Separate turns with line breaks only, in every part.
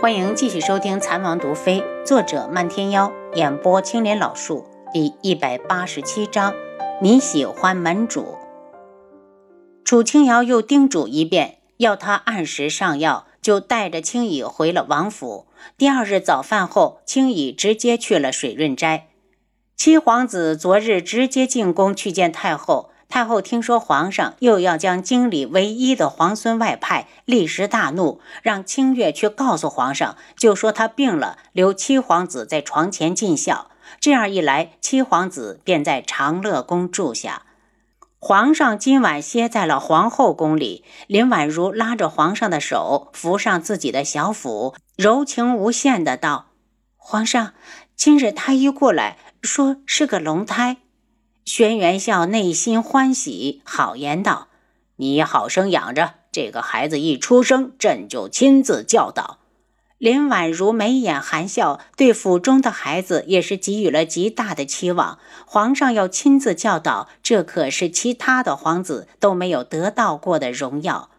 欢迎继续收听《残王毒妃》，作者漫天妖，演播青莲老树，第一百八十七章。你喜欢门主？楚清瑶又叮嘱一遍，要他按时上药，就带着青羽回了王府。第二日早饭后，青羽直接去了水润斋。七皇子昨日直接进宫去见太后。太后听说皇上又要将京里唯一的皇孙外派，立时大怒，让清月去告诉皇上，就说他病了，留七皇子在床前尽孝。这样一来，七皇子便在长乐宫住下。皇上今晚歇在了皇后宫里。林婉如拉着皇上的手，扶上自己的小腹，柔情无限的道：“皇上，今日太医过来说是个龙胎。”轩辕笑内心欢喜，好言道：“你好生养着这个孩子，一出生，朕就亲自教导。”林婉如眉眼含笑，对府中的孩子也是给予了极大的期望。皇上要亲自教导，这可是其他的皇子都没有得到过的荣耀。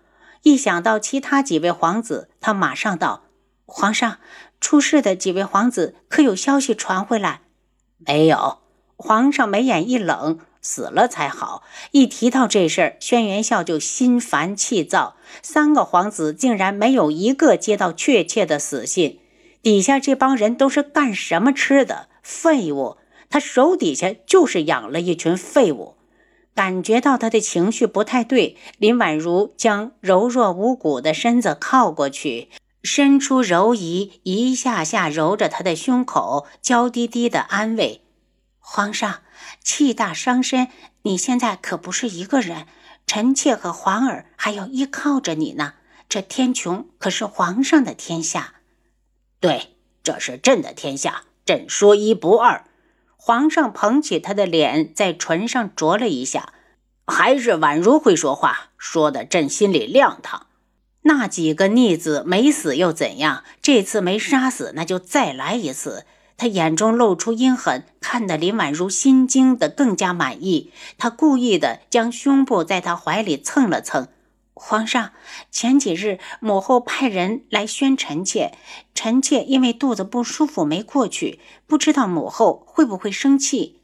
一想到其他几位皇子，他马上道：“皇上，出事的几位皇子可有消息传回来？”
没有。
皇上眉眼一冷，死了才好。一提到这事儿，轩辕笑就心烦气躁。三个皇子竟然没有一个接到确切的死信，底下这帮人都是干什么吃的？废物！他手底下就是养了一群废物。感觉到他的情绪不太对，林婉如将柔弱无骨的身子靠过去，伸出柔仪，一下下揉着他的胸口，娇滴滴的安慰。皇上气大伤身，你现在可不是一个人，臣妾和皇儿还要依靠着你呢。这天穹可是皇上的天下，
对，这是朕的天下，朕说一不二。
皇上捧起他的脸，在唇上啄了一下，
还是宛如会说话，说的朕心里亮堂。
那几个逆子没死又怎样？这次没杀死，那就再来一次。他眼中露出阴狠，看得林婉如心惊的更加满意。他故意的将胸部在他怀里蹭了蹭。皇上，前几日母后派人来宣臣妾，臣妾因为肚子不舒服没过去，不知道母后会不会生气。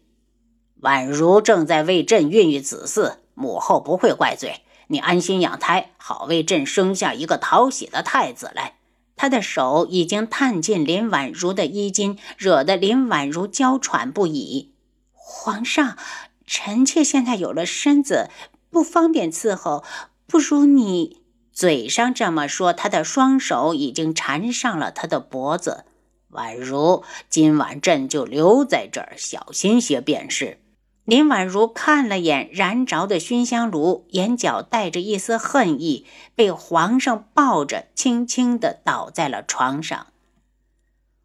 婉如正在为朕孕育子嗣，母后不会怪罪。你安心养胎，好为朕生下一个讨喜的太子来。
他的手已经探进林婉如的衣襟，惹得林婉如娇喘不已。皇上，臣妾现在有了身子，不方便伺候，不如你
嘴上这么说，他的双手已经缠上了他的脖子。婉如，今晚朕就留在这儿，小心些便是。
林婉如看了眼燃着的熏香炉，眼角带着一丝恨意，被皇上抱着，轻轻地倒在了床上。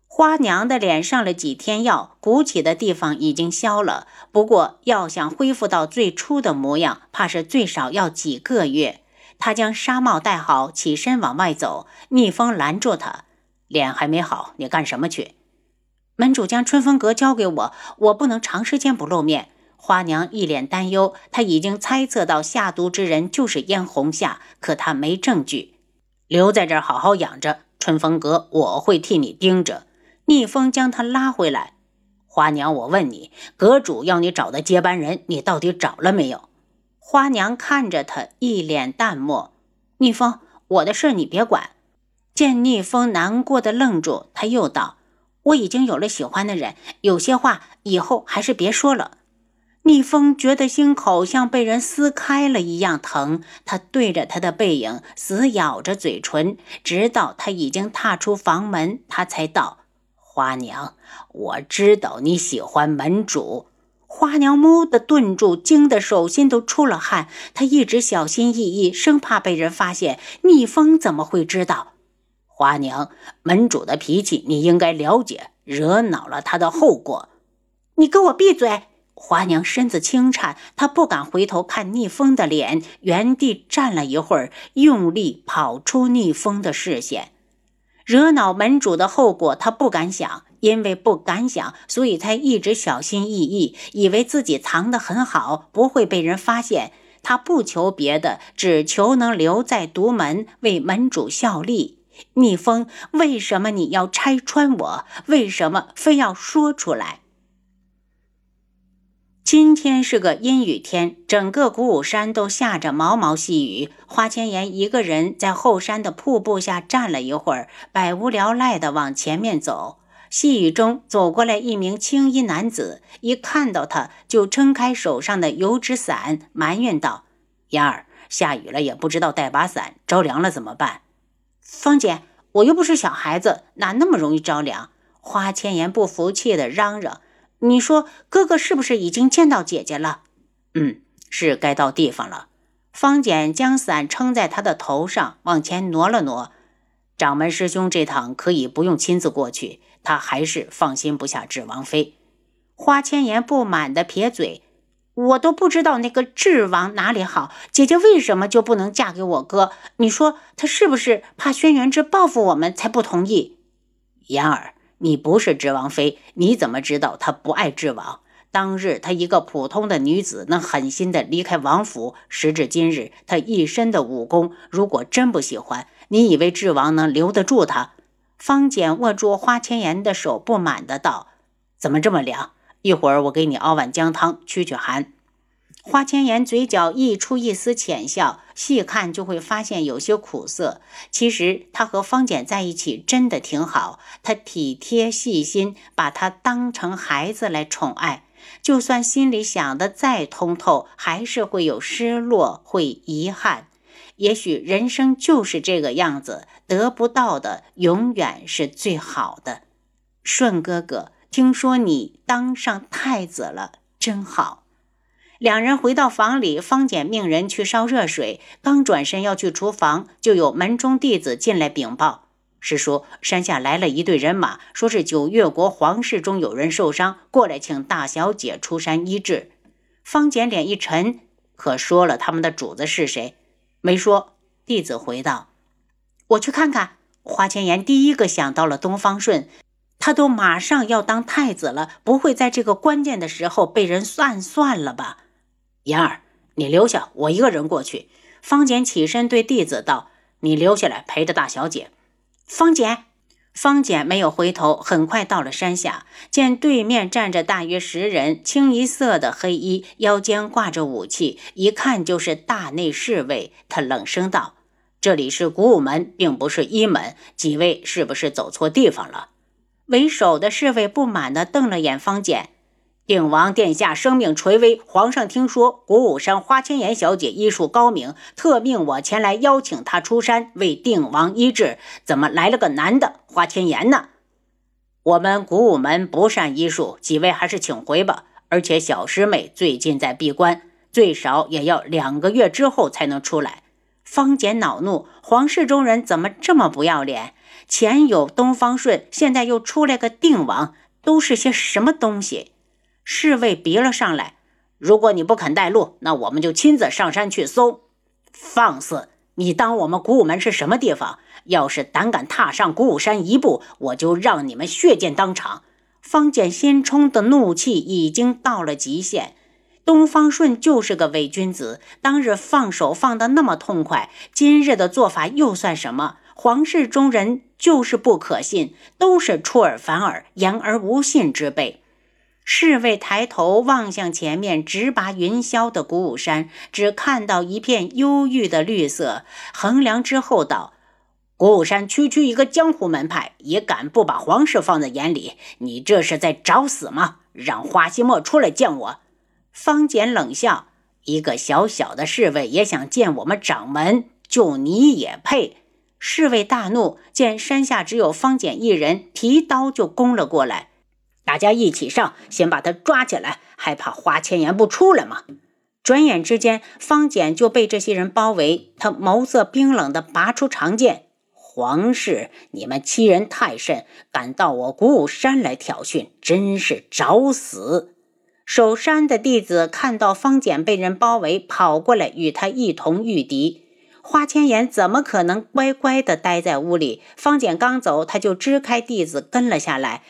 花娘的脸上了几天药，鼓起的地方已经消了，不过要想恢复到最初的模样，怕是最少要几个月。她将纱帽戴好，起身往外走。逆风拦住她：“
脸还没好，你干什么去？”
门主将春风阁交给我，我不能长时间不露面。花娘一脸担忧，她已经猜测到下毒之人就是燕红夏，可她没证据。
留在这儿好好养着，春风阁我会替你盯着。
逆风将她拉回来。
花娘，我问你，阁主要你找的接班人，你到底找了没有？
花娘看着他，一脸淡漠。逆风，我的事你别管。见逆风难过的愣住，他又道：“我已经有了喜欢的人，有些话以后还是别说了。”逆风觉得心口像被人撕开了一样疼，他对着他的背影死咬着嘴唇，直到他已经踏出房门，他才道：“
花娘，我知道你喜欢门主。”
花娘蓦地顿住，惊得手心都出了汗。她一直小心翼翼，生怕被人发现。逆风怎么会知道？
花娘，门主的脾气你应该了解，惹恼了他的后果。
你给我闭嘴！花娘身子轻颤，她不敢回头看逆风的脸，原地站了一会儿，用力跑出逆风的视线。惹恼门主的后果，她不敢想，因为不敢想，所以才一直小心翼翼，以为自己藏得很好，不会被人发现。她不求别的，只求能留在独门为门主效力。逆风，为什么你要拆穿我？为什么非要说出来？今天是个阴雨天，整个鼓舞山都下着毛毛细雨。花千颜一个人在后山的瀑布下站了一会儿，百无聊赖地往前面走。细雨中走过来一名青衣男子，一看到他就撑开手上的油纸伞，埋怨道：“妍儿，下雨了也不知道带把伞，着凉了怎么办？”
芳姐，我又不是小孩子，哪那么容易着凉？花千颜不服气地嚷嚷：“你说哥哥是不是已经见到姐姐了？”“
嗯，是该到地方了。”方简将伞撑在他的头上，往前挪了挪。掌门师兄这趟可以不用亲自过去，他还是放心不下智王妃。
花千颜不满地撇嘴。我都不知道那个智王哪里好，姐姐为什么就不能嫁给我哥？你说他是不是怕轩辕志报复我们才不同意？
言儿，你不是智王妃，你怎么知道他不爱智王？当日她一个普通的女子，能狠心的离开王府，时至今日，她一身的武功，如果真不喜欢，你以为智王能留得住她？
方简握住花千颜的手，不满的道：“
怎么这么凉？”一会儿我给你熬碗姜汤驱驱寒。
花千颜嘴角溢出一丝浅笑，细看就会发现有些苦涩。其实她和方简在一起真的挺好，她体贴细心，把他当成孩子来宠爱。就算心里想的再通透，还是会有失落，会遗憾。也许人生就是这个样子，得不到的永远是最好的。顺哥哥。听说你当上太子了，真好。两人回到房里，方简命人去烧热水，刚转身要去厨房，就有门中弟子进来禀报：“师叔，山下来了一队人马，说是九月国皇室中有人受伤，过来请大小姐出山医治。”方简脸一沉，可说了他们的主子是谁？
没说。弟子回道：“
我去看看。”花千颜第一个想到了东方顺。他都马上要当太子了，不会在这个关键的时候被人暗算了吧？
妍儿，你留下，我一个人过去。
方简起身对弟子道：“你留下来陪着大小姐。”
方简，方简没有回头，很快到了山下，见对面站着大约十人，清一色的黑衣，腰间挂着武器，一看就是大内侍卫。他冷声道：“这里是古武门，并不是一门，几位是不是走错地方了？”
为首的侍卫不满地瞪了眼方简，
定王殿下生命垂危，皇上听说古武山花千颜小姐医术高明，特命我前来邀请她出山为定王医治。怎么来了个男的？花千颜呢？我们古武门不善医术，几位还是请回吧。而且小师妹最近在闭关，最少也要两个月之后才能出来。
方简恼怒：皇室中人怎么这么不要脸？前有东方顺，现在又出来个定王，都是些什么东西？
侍卫逼了上来。如果你不肯带路，那我们就亲自上山去搜。放肆！你当我们古武门是什么地方？要是胆敢踏上古武山一步，我就让你们血溅当场！
方简心冲的怒气已经到了极限。东方顺就是个伪君子，当日放手放得那么痛快，今日的做法又算什么？皇室中人就是不可信，都是出尔反尔、言而无信之辈。侍卫抬头望向前面直拔云霄的鼓舞山，只看到一片忧郁的绿色。衡量之后道：“
鼓舞山区区一个江湖门派，也敢不把皇室放在眼里？你这是在找死吗？让花希墨出来见我。”
方简冷笑：“一个小小的侍卫也想见我们掌门？就你也配？”侍卫大怒，见山下只有方简一人，提刀就攻了过来。
大家一起上，先把他抓起来，还怕花千颜不出来吗？
转眼之间，方简就被这些人包围。他眸色冰冷地拔出长剑：“
皇室，你们欺人太甚，敢到我鼓舞山来挑衅，真是找死！”
守山的弟子看到方简被人包围，跑过来与他一同御敌。花千颜怎么可能乖乖地待在屋里？方简刚走，他就支开弟子跟了下来。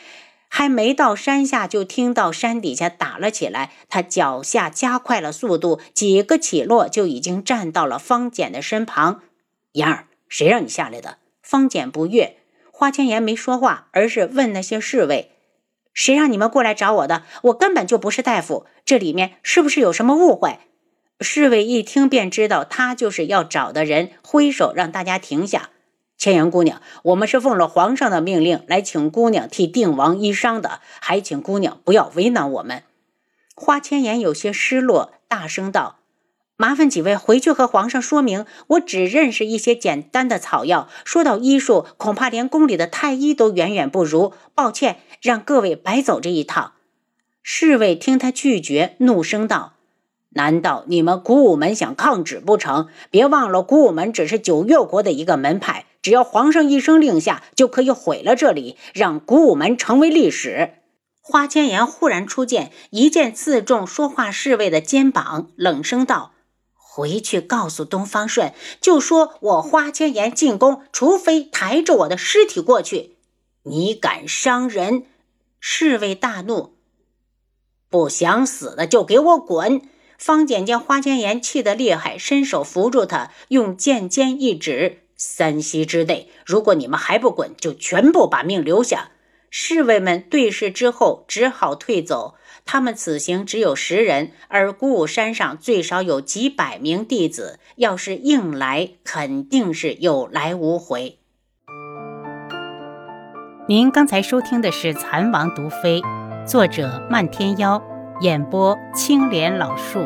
还没到山下，就听到山底下打了起来。他脚下加快了速度，几个起落就已经站到了方简的身旁。
妍儿，谁让你下来的？
方简不悦。花千颜没说话，而是问那些侍卫：“谁让你们过来找我的？我根本就不是大夫，这里面是不是有什么误会？”侍卫一听便知道他就是要找的人，挥手让大家停下。千颜姑娘，我们是奉了皇上的命令来请姑娘替定王医伤的，还请姑娘不要为难我们。花千颜有些失落，大声道。麻烦几位回去和皇上说明，我只认识一些简单的草药，说到医术，恐怕连宫里的太医都远远不如。抱歉，让各位白走这一趟。侍卫听他拒绝，怒声道：“难道你们古武门想抗旨不成？别忘了，古武门只是九月国的一个门派，只要皇上一声令下，就可以毁了这里，让古武门成为历史。”花千颜忽然出剑，一剑刺中说话侍卫的肩膀，冷声道。回去告诉东方顺，就说我花千颜进宫，除非抬着我的尸体过去。你敢伤人？侍卫大怒，不想死的就给我滚！方简见花千颜气得厉害，伸手扶住他，用剑尖一指：三息之内，如果你们还不滚，就全部把命留下。侍卫们对视之后，只好退走。他们此行只有十人，而鼓舞山上最少有几百名弟子，要是硬来，肯定是有来无回。
您刚才收听的是《蚕王毒妃》，作者漫天妖，演播青莲老树。